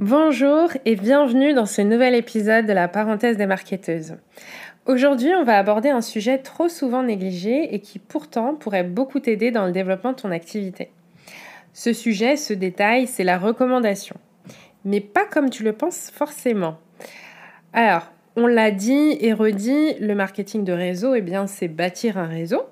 Bonjour et bienvenue dans ce nouvel épisode de la parenthèse des marketeuses. Aujourd'hui, on va aborder un sujet trop souvent négligé et qui pourtant pourrait beaucoup t'aider dans le développement de ton activité. Ce sujet, ce détail, c'est la recommandation. Mais pas comme tu le penses forcément. Alors, on l'a dit et redit, le marketing de réseau, eh bien, c'est bâtir un réseau.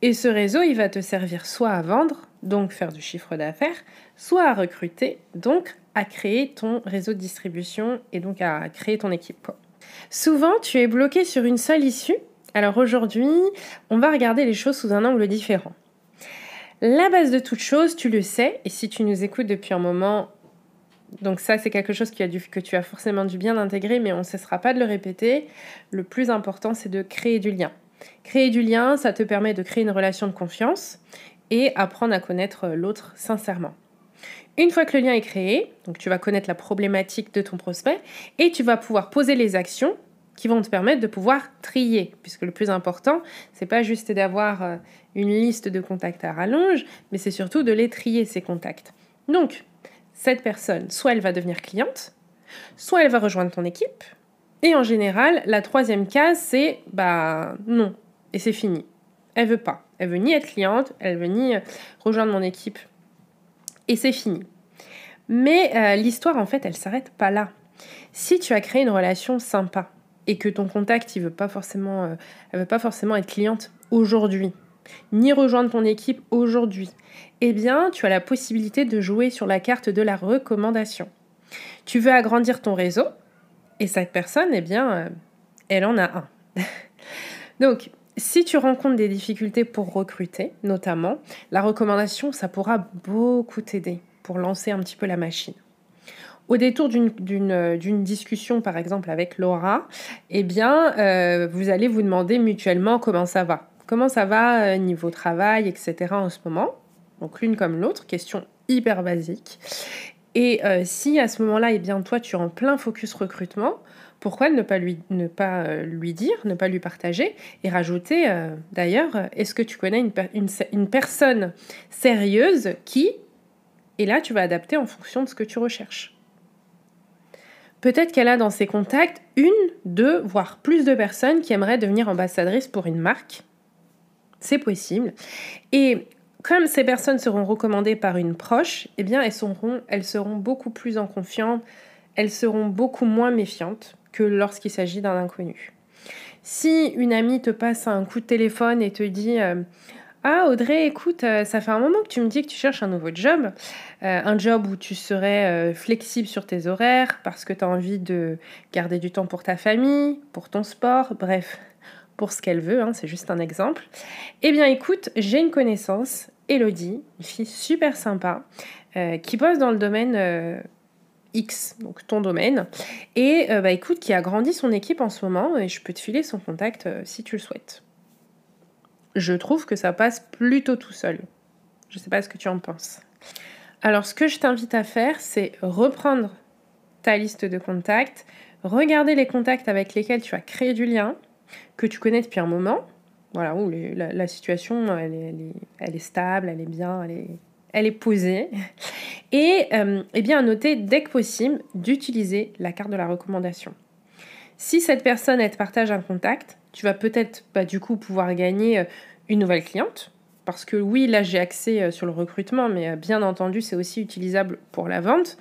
Et ce réseau, il va te servir soit à vendre, donc faire du chiffre d'affaires, soit à recruter, donc à créer ton réseau de distribution et donc à créer ton équipe. Souvent, tu es bloqué sur une seule issue. Alors aujourd'hui, on va regarder les choses sous un angle différent. La base de toute chose, tu le sais, et si tu nous écoutes depuis un moment, donc ça c'est quelque chose a que tu as forcément dû bien intégrer, mais on ne cessera pas de le répéter. Le plus important, c'est de créer du lien. Créer du lien, ça te permet de créer une relation de confiance et apprendre à connaître l'autre sincèrement. Une fois que le lien est créé, donc tu vas connaître la problématique de ton prospect et tu vas pouvoir poser les actions qui vont te permettre de pouvoir trier, puisque le plus important, c'est pas juste d'avoir euh, une liste de contacts à rallonge, mais c'est surtout de les trier ces contacts. Donc, cette personne, soit elle va devenir cliente, soit elle va rejoindre ton équipe, et en général, la troisième case, c'est bah non, et c'est fini. Elle veut pas. Elle veut ni être cliente, elle veut ni euh, rejoindre mon équipe et c'est fini. Mais euh, l'histoire, en fait, elle s'arrête pas là. Si tu as créé une relation sympa et que ton contact, il veut pas forcément, euh, veut pas forcément être cliente aujourd'hui, ni rejoindre ton équipe aujourd'hui, eh bien, tu as la possibilité de jouer sur la carte de la recommandation. Tu veux agrandir ton réseau et cette personne, eh bien, elle en a un. Donc, si tu rencontres des difficultés pour recruter, notamment, la recommandation, ça pourra beaucoup t'aider pour lancer un petit peu la machine. Au détour d'une discussion, par exemple, avec Laura, eh bien, euh, vous allez vous demander mutuellement comment ça va. Comment ça va euh, niveau travail, etc. en ce moment? Donc l'une comme l'autre, question hyper basique. Et euh, si à ce moment-là, eh bien, toi, tu es en plein focus recrutement, pourquoi ne pas lui, euh, dire, ne pas lui partager et rajouter euh, d'ailleurs, est-ce que tu connais une, une, personne sérieuse qui, et là tu vas adapter en fonction de ce que tu recherches? Peut-être qu'elle a dans ses contacts une, deux, voire plus de personnes qui aimeraient devenir ambassadrice pour une marque. C'est possible. Et comme ces personnes seront recommandées par une proche, eh bien elles seront, elles seront beaucoup plus en confiance, elles seront beaucoup moins méfiantes que lorsqu'il s'agit d'un inconnu. Si une amie te passe un coup de téléphone et te dit euh, Ah Audrey, écoute, euh, ça fait un moment que tu me dis que tu cherches un nouveau job, euh, un job où tu serais flexible sur tes horaires parce que tu as envie de garder du temps pour ta famille, pour ton sport, bref, pour ce qu'elle veut, hein, c'est juste un exemple. Eh bien écoute, j'ai une connaissance, Elodie, une fille super sympa, qui bosse dans le domaine X, donc ton domaine, et euh, bah, qui a grandi son équipe en ce moment, et je peux te filer son contact euh, si tu le souhaites. Je trouve que ça passe plutôt tout seul. Je ne sais pas ce que tu en penses. Alors, ce que je t'invite à faire, c'est reprendre ta liste de contacts, regarder les contacts avec lesquels tu as créé du lien, que tu connais depuis un moment, voilà, où la, situation, elle est, stable, elle est bien, elle est posée. Et euh, eh bien, à noter dès que possible d'utiliser la carte de la recommandation. Si cette personne, elle te partage un contact, tu vas peut-être bah, du coup pouvoir gagner euh, une nouvelle cliente. Parce que oui, là j'ai accès euh, sur le recrutement, mais bien entendu, c'est aussi utilisable pour la vente.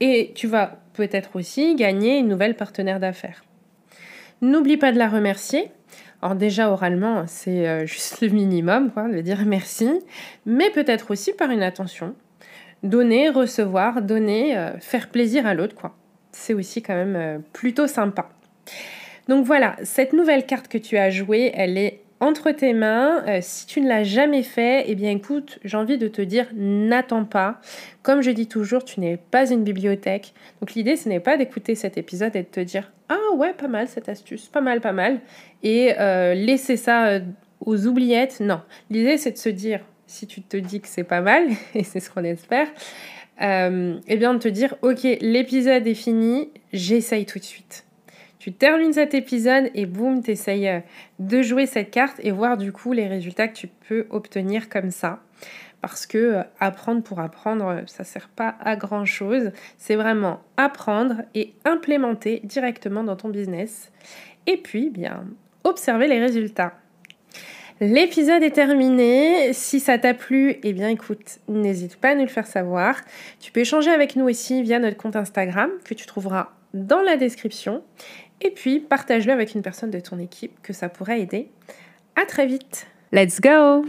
Et tu vas peut-être aussi gagner une nouvelle partenaire d'affaires. N'oublie pas de la remercier. Alors déjà oralement, c'est euh, juste le minimum, quoi, de dire merci, mais peut-être aussi par une attention. Donner, recevoir, donner, euh, faire plaisir à l'autre, quoi. C'est aussi quand même euh, plutôt sympa. Donc voilà, cette nouvelle carte que tu as jouée, elle est entre tes mains. Euh, si tu ne l'as jamais fait, eh bien écoute, j'ai envie de te dire, n'attends pas. Comme je dis toujours, tu n'es pas une bibliothèque. Donc l'idée, ce n'est pas d'écouter cet épisode et de te dire, ah ouais, pas mal cette astuce, pas mal, pas mal. Et euh, laisser ça euh, aux oubliettes. Non, l'idée, c'est de se dire, si tu te dis que c'est pas mal, et c'est ce qu'on espère, eh bien de te dire, ok, l'épisode est fini, j'essaye tout de suite. Tu termines cet épisode et boum, tu essayes euh, de jouer cette carte et voir du coup les résultats que tu peux obtenir comme ça. Parce que euh, apprendre pour apprendre, euh, ça sert pas à grand chose. C'est vraiment apprendre et implémenter directement dans ton business. Et puis, bien, observer les résultats. L'épisode est terminé. Si ça t'a plu, eh bien écoute, n'hésite pas à nous le faire savoir. Tu peux échanger avec nous aussi via notre compte Instagram que tu trouveras dans la description. Et puis, partage-le avec une personne de ton équipe que ça pourrait aider. À très vite. Let's go!